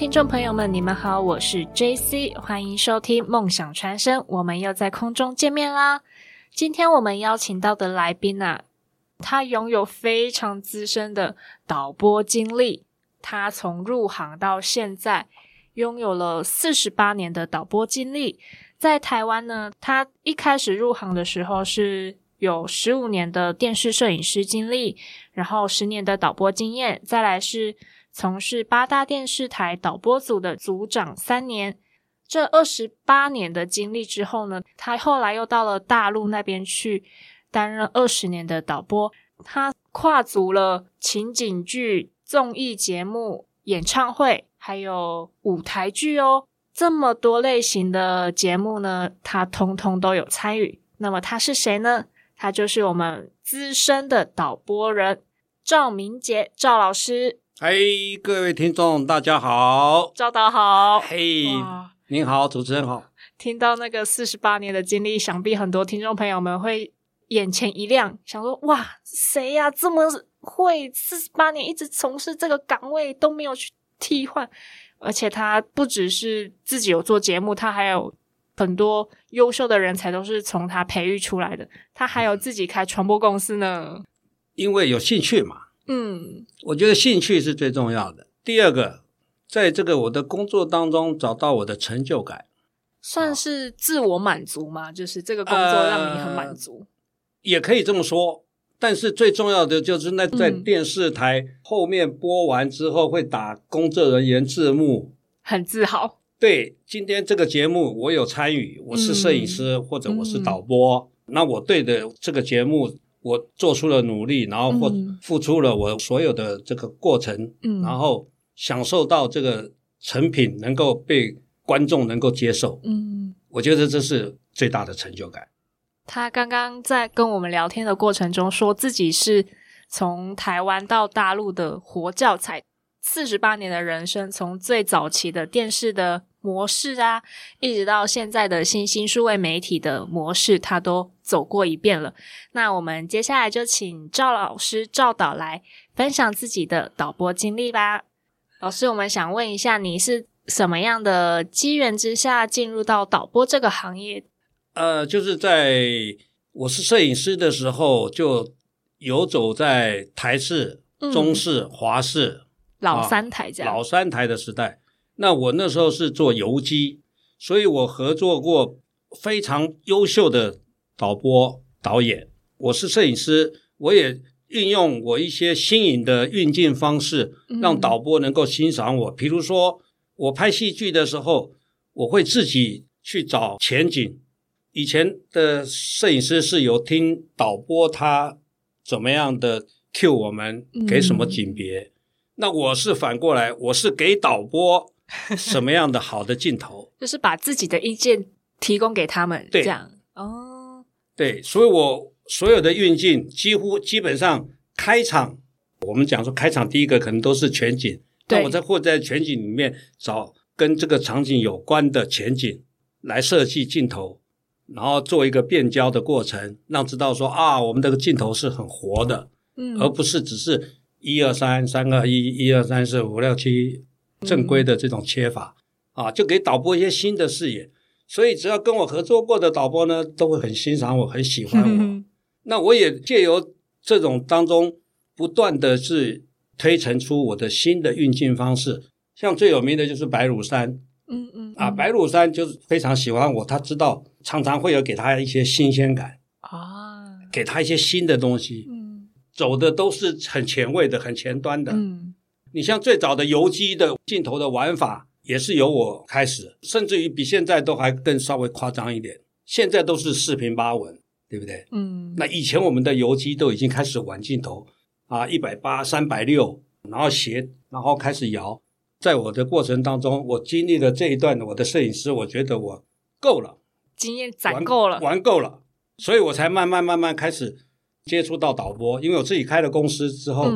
听众朋友们，你们好，我是 JC，欢迎收听梦想传声，我们又在空中见面啦。今天我们邀请到的来宾啊，他拥有非常资深的导播经历，他从入行到现在拥有了四十八年的导播经历。在台湾呢，他一开始入行的时候是有十五年的电视摄影师经历，然后十年的导播经验，再来是。从事八大电视台导播组的组长三年，这二十八年的经历之后呢，他后来又到了大陆那边去担任二十年的导播。他跨足了情景剧、综艺节目、演唱会，还有舞台剧哦，这么多类型的节目呢，他通通都有参与。那么他是谁呢？他就是我们资深的导播人赵明杰赵老师。嘿，各位听众，大家好，赵导好，嘿，您好，主持人好。听到那个四十八年的经历，想必很多听众朋友们会眼前一亮，想说：哇，谁呀？这么会四十八年一直从事这个岗位都没有去替换，而且他不只是自己有做节目，他还有很多优秀的人才都是从他培育出来的。他还有自己开传播公司呢，因为有兴趣嘛。嗯，我觉得兴趣是最重要的。第二个，在这个我的工作当中找到我的成就感，算是自我满足吗？就是这个工作让你很满足，也可以这么说。但是最重要的就是那在电视台后面播完之后会打工作人员字幕，很自豪。对，今天这个节目我有参与，我是摄影师或者我是导播，那我对的这个节目。我做出了努力，然后或付出了我所有的这个过程，嗯，然后享受到这个成品能够被观众能够接受，嗯，我觉得这是最大的成就感。他刚刚在跟我们聊天的过程中，说自己是从台湾到大陆的活教材，四十八年的人生，从最早期的电视的。模式啊，一直到现在的新兴数位媒体的模式，他都走过一遍了。那我们接下来就请赵老师赵导来分享自己的导播经历吧。老师，我们想问一下，你是什么样的机缘之下进入到导播这个行业？呃，就是在我是摄影师的时候，就游走在台视、中视、华视老三台这样老三台的时代。那我那时候是做游击，所以我合作过非常优秀的导播导演。我是摄影师，我也运用我一些新颖的运镜方式，让导播能够欣赏我。比如说，我拍戏剧的时候，我会自己去找前景。以前的摄影师是有听导播他怎么样的 cue 我们给什么景别，那我是反过来，我是给导播。什么样的好的镜头，就是把自己的意见提供给他们，这样哦。对，所以我所有的运镜几乎基本上开场，我们讲说开场第一个可能都是全景，那我在或在全景里面找跟这个场景有关的前景来设计镜头，然后做一个变焦的过程，让知道说啊，我们这个镜头是很活的，嗯，而不是只是一二三三二一，一二三四五六七。正规的这种切法啊，就给导播一些新的视野。所以只要跟我合作过的导播呢，都会很欣赏我，很喜欢我。那我也借由这种当中，不断的是推陈出我的新的运镜方式。像最有名的就是白乳山，嗯嗯，啊，白乳山就是非常喜欢我，他知道常常会有给他一些新鲜感啊，给他一些新的东西。嗯，走的都是很前卫的，很前端的。嗯。你像最早的游击的镜头的玩法，也是由我开始，甚至于比现在都还更稍微夸张一点。现在都是四平八稳，对不对？嗯。那以前我们的游击都已经开始玩镜头啊，一百八、三百六，然后斜，然后开始摇。在我的过程当中，我经历了这一段，我的摄影师，我觉得我够了，经验攒够了，玩够了，所以我才慢慢慢慢开始接触到导播。因为我自己开了公司之后，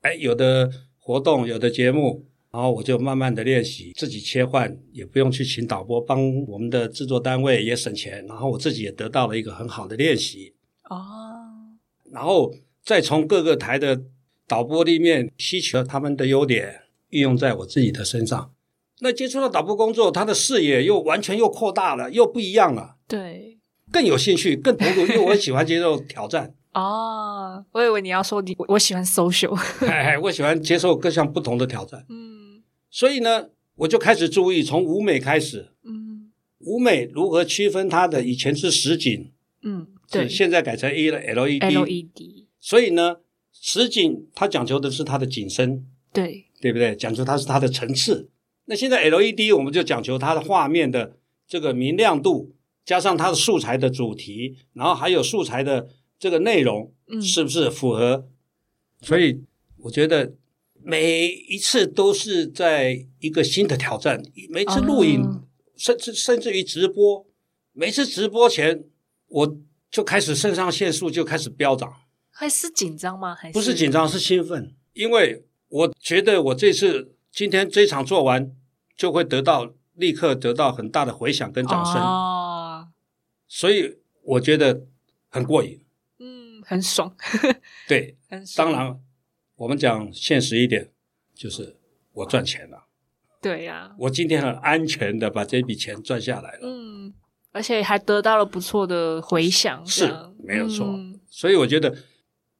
哎，有的。活动有的节目，然后我就慢慢的练习，自己切换，也不用去请导播帮我们的制作单位也省钱，然后我自己也得到了一个很好的练习。哦，然后再从各个台的导播里面吸取了他们的优点，运用在我自己的身上。那接触到导播工作，他的视野又完全又扩大了，又不一样了。对，更有兴趣，更投入，因为我喜欢接受挑战。哦，我以为你要说你我喜欢 social，哎，我喜欢接受各项不同的挑战。嗯所以呢，我就开始注意从舞美开始，嗯舞美如何区分它的以前是实景，嗯，对现在改成 A 了 LED。，LED，所以呢，实景它讲求的是它的景深，对，对不对？讲究它是它的层次。那现在 LED 我们就讲求它的画面的这个明亮度，加上它的素材的主题，然后还有素材的这个内容，嗯是不是符合？所以我觉得每一次都是在一个新的挑战，每次录影，哦甚至甚至于直播，每次直播前我就开始肾上腺素就开始飙涨。还是紧张吗？还是不是紧张，是兴奋，因为我觉得我这次今天这场做完，就会得到立刻得到很大的回响跟掌声，哦，所以我觉得很过瘾。嗯，很爽，对，很爽。当，然我们讲现实一点，就是我赚钱了，对呀，我今天很安全的把这笔钱赚下来了，嗯，而且还得到了不错的回响，是没有错嗯所以我觉得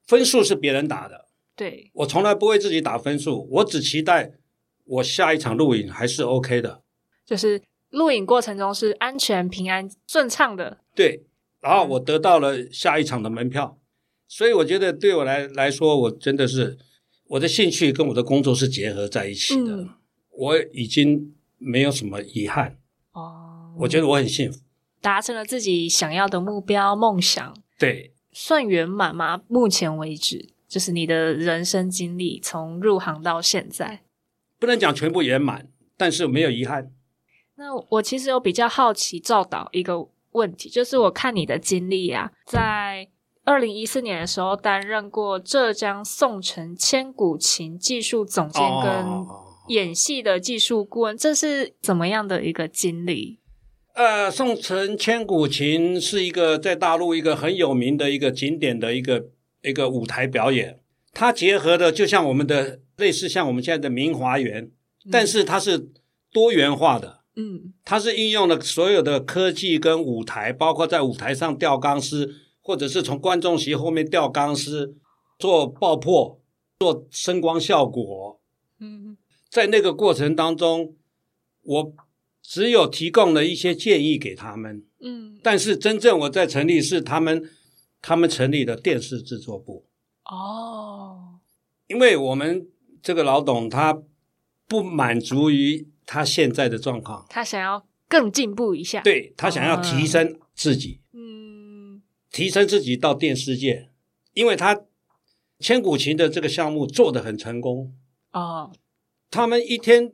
分数是别人打的，对，我从来不为自己打分数，我只期待我下一场录影还是 OK 的。就是录影过程中是安全、平安、顺畅的。对，然后嗯我得到了下一场的门票，所以我觉得对我来来说，我真的是我的兴趣跟我的工作是结合在一起的，嗯我已经没有什么遗憾，哦，我觉得我很幸福。达成了自己想要的目标、梦想，对，算圆满吗？目前为止，就是你的人生经历从入行到现在。不能讲全部圆满，但是没有遗憾。那我其实有比较好奇赵导一个问题，就是我看你的经历啊，在二零一四年的时候担任过浙江宋城千古琴技术总监跟哦演戏的技术顾问，这是怎么样的一个经历？呃，宋城千古琴是一个在大陆一个很有名的一个景点的一个一个舞台表演，它结合的就像我们的类似像我们现在的明华园，但是它是多元化的，嗯。它是应用了所有的科技跟舞台，包括在舞台上吊钢丝，或者是从观众席后面吊钢丝做爆破、做声光效果，嗯在那个过程当中，我只有提供了一些建议给他们。嗯，但是真正我在成立是他们他们成立的电视制作部，哦，因为我们这个老董他不满足于他现在的状况，他想要更进步一下，，对他想要提升自己，嗯提升自己到电视界，因为他千古情的这个项目做得很成功，哦，他们一天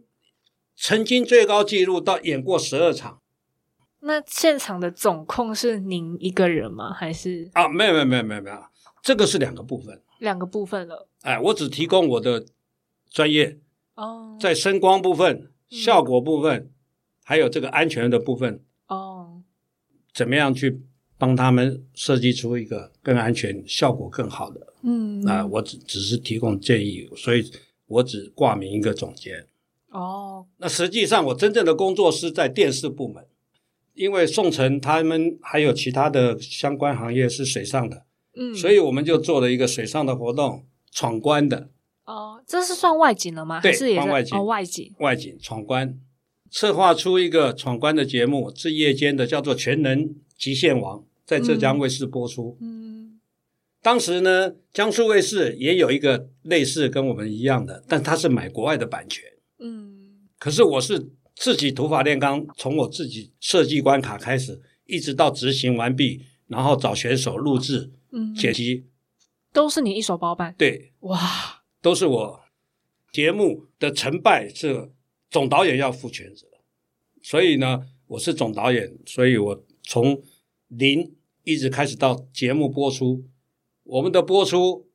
曾经最高纪录到演过十二场。那现场的总控是您一个人吗？还是？啊，没有没有没有没有没有，这个是两个部分，两个部分了？哎，我只提供我的专业。哦，在声光部分、嗯。效果部分，还有这个安全的部分，哦，怎么样去帮他们设计出一个更安全、效果更好的？嗯。啊、我只只是提供建议，所以我只挂名一个总监。哦，那实际上，我真正的工作是在电视部门，因为宋城他们还有其他的相关行业是水上的，嗯，所以我们就做了一个水上的活动，闯关的。哦，这是算外景了吗？对是也是？算外景。哦，外景。外景闯关，策划出一个闯关的节目，是夜间的，叫做《全能极限王》，在浙江卫视播出。嗯。当时呢，江苏卫视也有一个类似跟我们一样的，但它是买国外的版权。嗯。可是我是自己土法炼钢，从我自己设计关卡开始，一直到执行完毕，然后找选手录制、嗯，剪辑，都是你一手包办，对，哇，都是我。节目的成败是总导演要负全责，所以呢，我是总导演，所以我从零一直开始到节目播出，我们的播出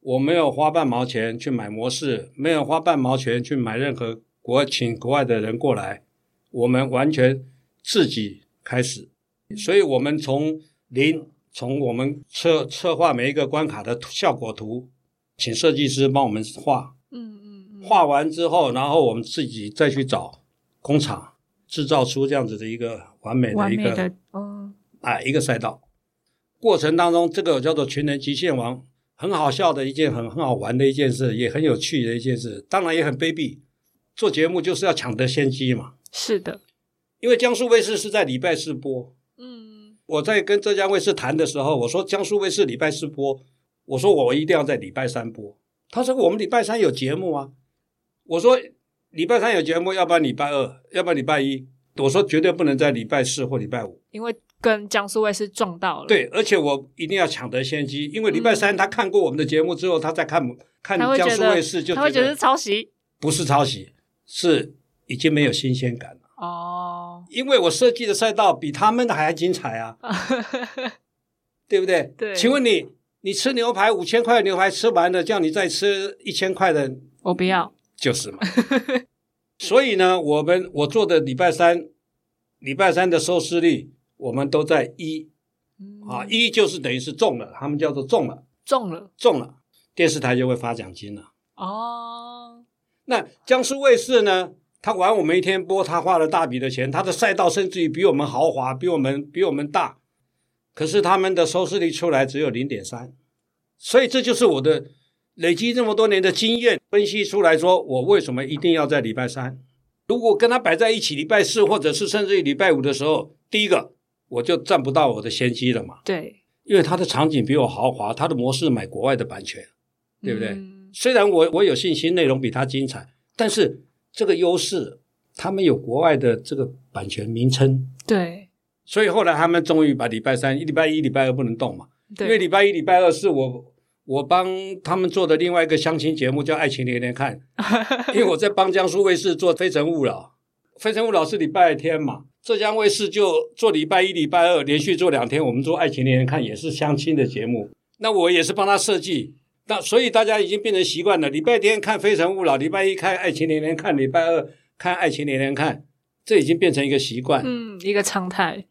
我没有花半毛钱去买模式，没有花半毛钱去买任何国请国外的人过来，我们完全自己开始，所以我们从零从我们策策划每一个关卡的效果图，请设计师帮我们画，嗯嗯嗯，画完之后，然后我们自己再去找工厂制造出这样子的一个完美的一个，嗯，哎，一个赛道。过程当中，这个叫做“全能极限王”，很好笑的一件，很很好玩的一件事，也很有趣的一件事，当然也很卑鄙。做节目就是要抢得先机嘛。是的，因为江苏卫视是在礼拜四播。嗯，我在跟浙江卫视谈的时候，我说江苏卫视礼拜四播，我说我一定要在礼拜三播。他说我们礼拜三有节目啊。我说礼拜三有节目，要不然礼拜二，要不然礼拜一。我说绝对不能在礼拜四或礼拜五，因为跟江苏卫视撞到了。对，而且我一定要抢得先机，因为礼拜三他看过我们的节目之后，他再看看江苏卫视，就他会觉得是抄袭，不是抄袭。是已经没有新鲜感了哦，因为我设计的赛道比他们的还精彩啊，对不对？对，请问你，你吃牛排五千块牛排吃完了，叫你再吃一千块的，我不要，就是嘛。所以呢，我们我做的礼拜三，礼拜三的收视率，我们都在一，啊，一就是等于是中了，他们叫做中了，中了，中了，电视台就会发奖金了。哦。那江苏卫视呢？他玩我们一天播，他花了大笔的钱，他的赛道甚至于比我们豪华，比我们比我们大，可是他们的收视率出来只有零点三，所以这就是我的累积这么多年的经验分析出来说，我为什么一定要在礼拜三？如果跟他摆在一起，礼拜四或者是甚至于礼拜五的时候，第一个我就占不到我的先机了嘛。对，因为他的场景比我豪华，他的模式买国外的版权，对不对？虽然我我有信心内容比他精彩，但是这个优势，他们有国外的这个版权名称，对，所以后来他们终于把礼拜三、礼拜一、礼拜二不能动嘛，因为礼拜一、礼拜二是我我帮他们做的另外一个相亲节目叫《爱情连连看》，因为我在帮江苏卫视做《非诚勿扰》，《非诚勿扰》是礼拜天嘛，浙江卫视就做礼拜一、礼拜二连续做两天，我们做《爱情连连看》也是相亲的节目，那我也是帮他设计。那所以大家已经变成习惯了，礼拜天看《非诚勿扰》，礼拜一看《爱情连连看》，礼拜二看《爱情连连看》，这已经变成一个习惯，嗯，一个常态。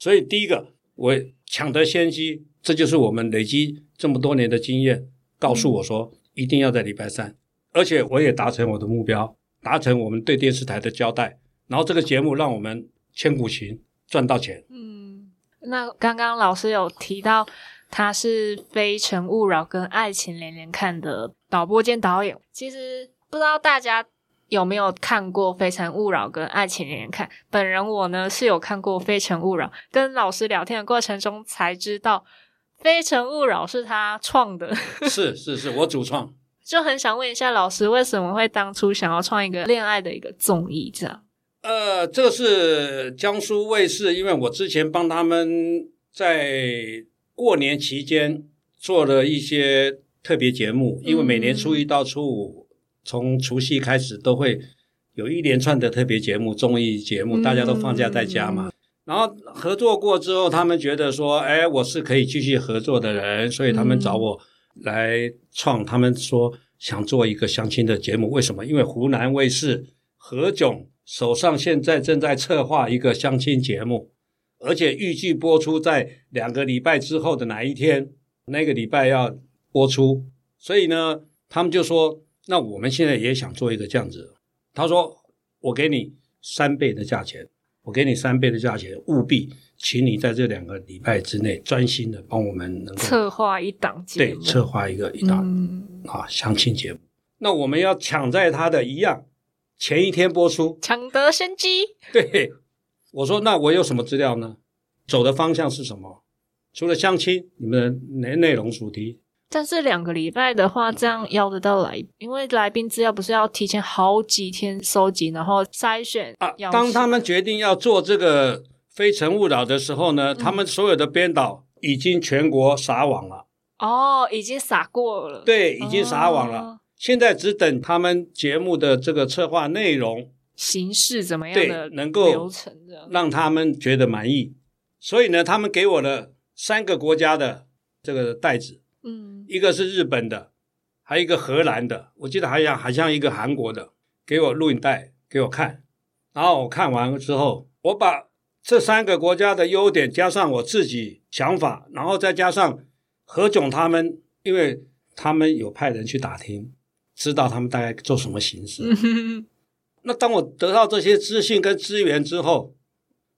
所以第一个，我抢得先机，这就是我们累积这么多年的经验，告诉我说一定要在礼拜三，而且我也达成我的目标，达成我们对电视台的交代，然后这个节目让我们千古情赚到钱。嗯，那刚刚老师有提到。他是《非诚勿扰》跟《爱情连连看》的导播兼导演。其实不知道大家有没有看过《非诚勿扰》跟《爱情连连看》。本人我呢是有看过《非诚勿扰》，跟老师聊天的过程中才知道，《非诚勿扰》是他创的。是是是，我主创。就很想问一下老师，为什么会当初想要创一个恋爱的一个综艺？这样？呃，这个是江苏卫视，因为我之前帮他们在。过年期间做了一些特别节目，因为每年初一到初五，从除夕开始都会有一连串的特别节目、综艺节目，大家都放假在家嘛。然后合作过之后，他们觉得说：“哎，我是可以继续合作的人。”所以他们找我来创。他们说想做一个相亲的节目，为什么？因为湖南卫视何炅手上现在正在策划一个相亲节目。而且预计播出在两个礼拜之后的哪一天？那个礼拜要播出，所以呢，他们就说：“那我们现在也想做一个这样子。”他说：“我给你三倍的价钱，我给你三倍的价钱，务必请你在这两个礼拜之内专心的帮我们能够策划一档节目，对，策划一个一档啊相亲节目。那我们要抢在他的一样前一天播出，抢得先机，对。”我说：“那我有什么资料呢？走的方向是什么？除了相亲，你们的内内容主题？但是两个礼拜的话，这样邀得到来，因为来宾资料不是要提前好几天收集，然后筛选啊。当他们决定要做这个《非诚勿扰》的时候呢，他们所有的编导已经全国撒网了。哦，已经撒过了。对，已经撒网了。现在只等他们节目的这个策划内容。”形式怎么样的能够流程让他们觉得满意，所以呢，他们给我了三个国家的这个袋子，嗯，一个是日本的，还有一个荷兰的，我记得还像还像一个韩国的，给我录影带给我看，然后我看完了之后，我把这三个国家的优点加上我自己想法，然后再加上何炅他们，因为他们有派人去打听。知道他们大概做什么形式。那当我得到这些资讯跟资源之后，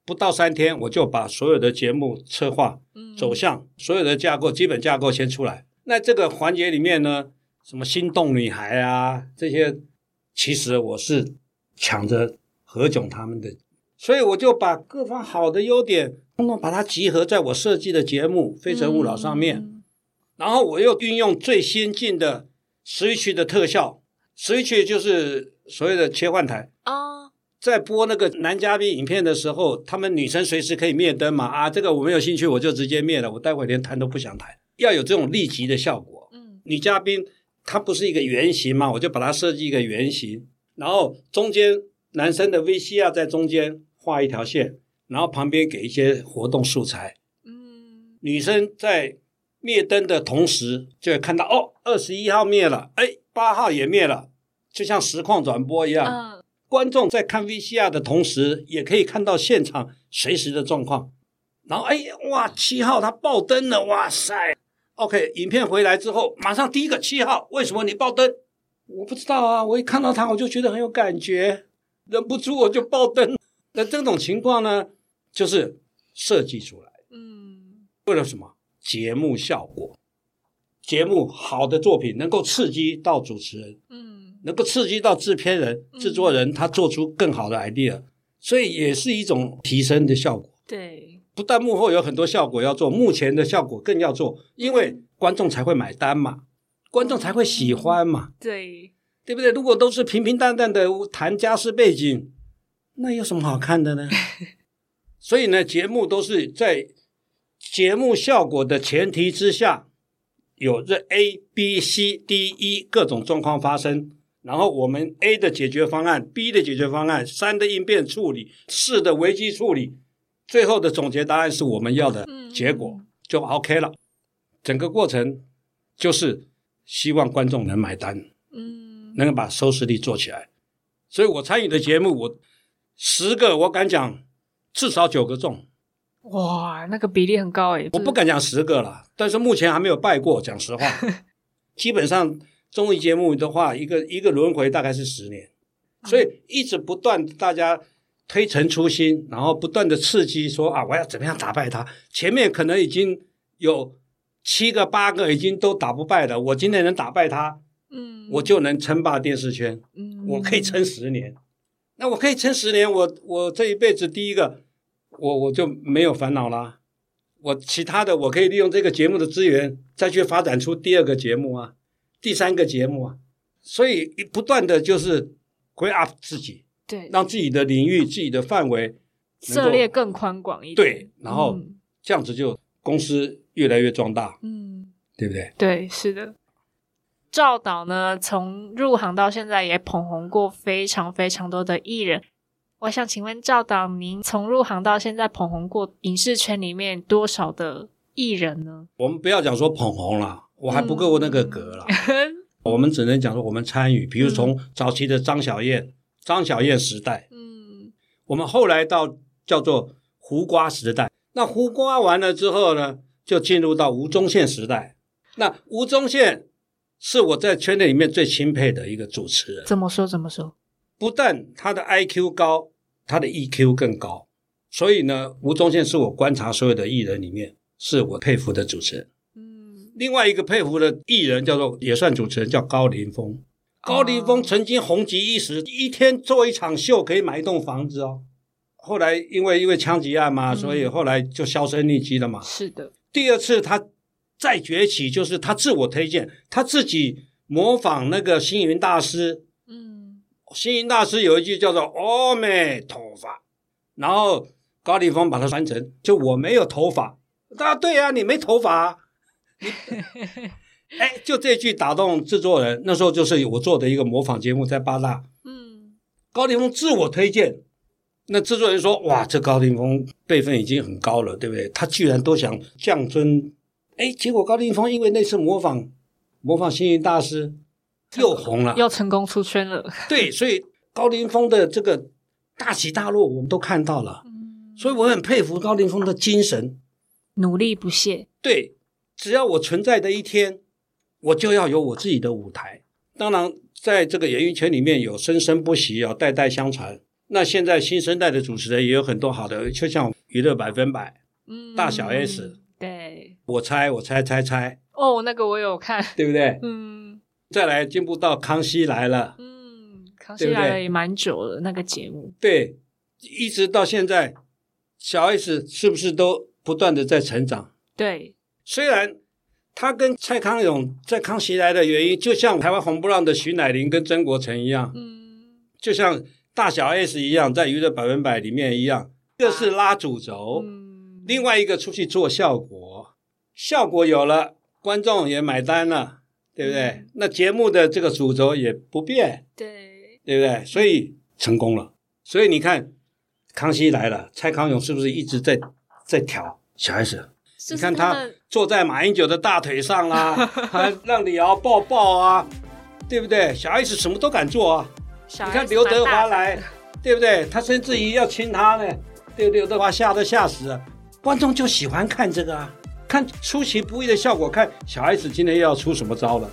不到三天，我就把所有的节目策划、走向、所有的架构、基本架构先出来。那这个环节里面呢，什么心动女孩啊这些，其实我是抢着何炅他们的，所以我就把各方好的优点，通通把它集合在我设计的节目《非诚勿扰》上面，然后我又运用最先进的 Switch 的特效，Switch 就是所谓的切换台啊，在播那个男嘉宾影片的时候，他们女生随时可以灭灯嘛啊，这个我没有兴趣，我就直接灭了，我待会连谈都不想谈。要有这种立即的效果。嗯，女嘉宾她不是一个圆形嘛，我就把它设计一个圆形，然后中间男生的 VCR 在中间画一条线，然后旁边给一些活动素材。嗯，女生在灭灯的同时就会看到哦，二十一号灭了，哎，八号也灭了，就像实况转播一样。嗯，观众在看 VCR 的同时，也可以看到现场随时的状况。然后哎，哇，七号他爆灯了，哇塞！OK，影片回来之后，马上第一个七号，为什么你爆灯？我不知道啊，我一看到他，我就觉得很有感觉，忍不住我就爆灯。那这种情况呢，就是设计出来，嗯，为了什么？节目效果，节目好的作品能够刺激到主持人，嗯，能够刺激到制片人、制作人，他做出更好的 idea，所以也是一种提升的效果。对。不但幕后有很多效果要做，目前的效果更要做，因为观众才会买单嘛，观众才会喜欢嘛，对对不对？如果都是平平淡淡的谈家世背景，那有什么好看的呢？所以呢，节目都是在节目效果的前提之下，有这 A、B、C、D、E 各种状况发生，然后我们 A 的解决方案、B 的解决方案、三的应变处理、四的危机处理。最后的总结答案是我们要的结果，就 OK 了。整个过程就是希望观众能买单，嗯，能够把收视率做起来。所以我参与的节目，我十个我敢讲至少九个中。哇，那个比例很高诶。我不敢讲十个了，但是目前还没有败过。讲实话，基本上综艺节目的话，一个一个轮回大概是十年，所以一直不断大家。推陈出新，然后不断的刺激，说啊，我要怎么样打败他？前面可能已经有七个八个已经都打不败的，我今天能打败他，嗯，我就能称霸电视圈，嗯，我可以撑十年。那我可以撑十年，我我这一辈子第一个，我我就没有烦恼啦。我其他的我可以利用这个节目的资源，再去发展出第二个节目啊，第三个节目啊，所以不断的就是 grow up 自己。对，让自己的领域、自己的范围涉猎更宽广一点。对，然后这样子就公司越来越壮大。嗯，对不对？对，是的。赵导呢，从入行到现在也捧红过非常非常多的艺人。我想请问赵导，您从入行到现在捧红过影视圈里面多少的艺人呢？我们不要讲说捧红了，我还不够那个格了。我们只能讲说我们参与，比如从早期的张小燕。张小燕时代，嗯，我们后来到叫做胡瓜时代。那胡瓜完了之后呢，就进入到吴宗宪时代。那吴宗宪是我在圈内里面最钦佩的一个主持人。怎么说？怎么说？不但他的 I Q 高，他的 E Q 更高。所以呢，吴宗宪是我观察所有的艺人里面是我佩服的主持人。嗯，另外一个佩服的艺人叫做也算主持人，叫高凌风。高凌风曾经红极一时，一天做一场秀可以买一栋房子哦。后来因为因为枪击案嘛，所以后来就销声匿迹了嘛。是的。第二次他再崛起，就是他自我推荐，他自己模仿那个星云大师。嗯。星云大师有一句叫做“阿弥陀佛”，然后高凌风把它翻成就我没有头发。啊，对呀，你没头发。哎，就这句打动制作人。那时候就是我做的一个模仿节目，在八大。嗯，高凌风自我推荐，那制作人说：“哇，这高凌风辈分已经很高了，对不对？他居然都想降尊。”哎，结果高凌风因为那次模仿模仿星云大师又红了，又成功出圈了。对，所以高凌风的这个大起大落，我们都看到了。嗯，所以我很佩服高凌风的精神，努力不懈。对，只要我存在的一天。我就要有我自己的舞台。当然，在这个演艺圈里面有生生不息哦，代代相传。那现在新生代的主持人也有很多好的，就像娱乐百分百，嗯，大小 S，对，我猜我猜猜猜，哦，那个我有看，对不对？嗯，再来进步到康熙来了，嗯，康熙来了也蛮久了，那个节目，对，一直到现在，小 S 是不是都不断的在成长？对，虽然。他跟蔡康永在康熙来的原因，就像台湾红不让的徐乃麟跟曾国成一样，嗯，就像大小 S 一样，在娱乐百分百里面一样，一个是拉主轴，嗯，另外一个出去做效果，效果有了，观众也买单了，对不对？那节目的这个主轴也不变，对，对不对？所以成功了。所以你看，康熙来了，蔡康永是不是一直在在挑小 S？你看他坐在马英九的大腿上啦，还让李敖抱抱啊，对不对？小 S 什么都敢做啊。你看刘德华来，对不对？他甚至于要亲他呢，对刘德华吓都吓死了。观众就喜欢看这个啊，看出其不意的效果。看小孩子今天又要出什么招了？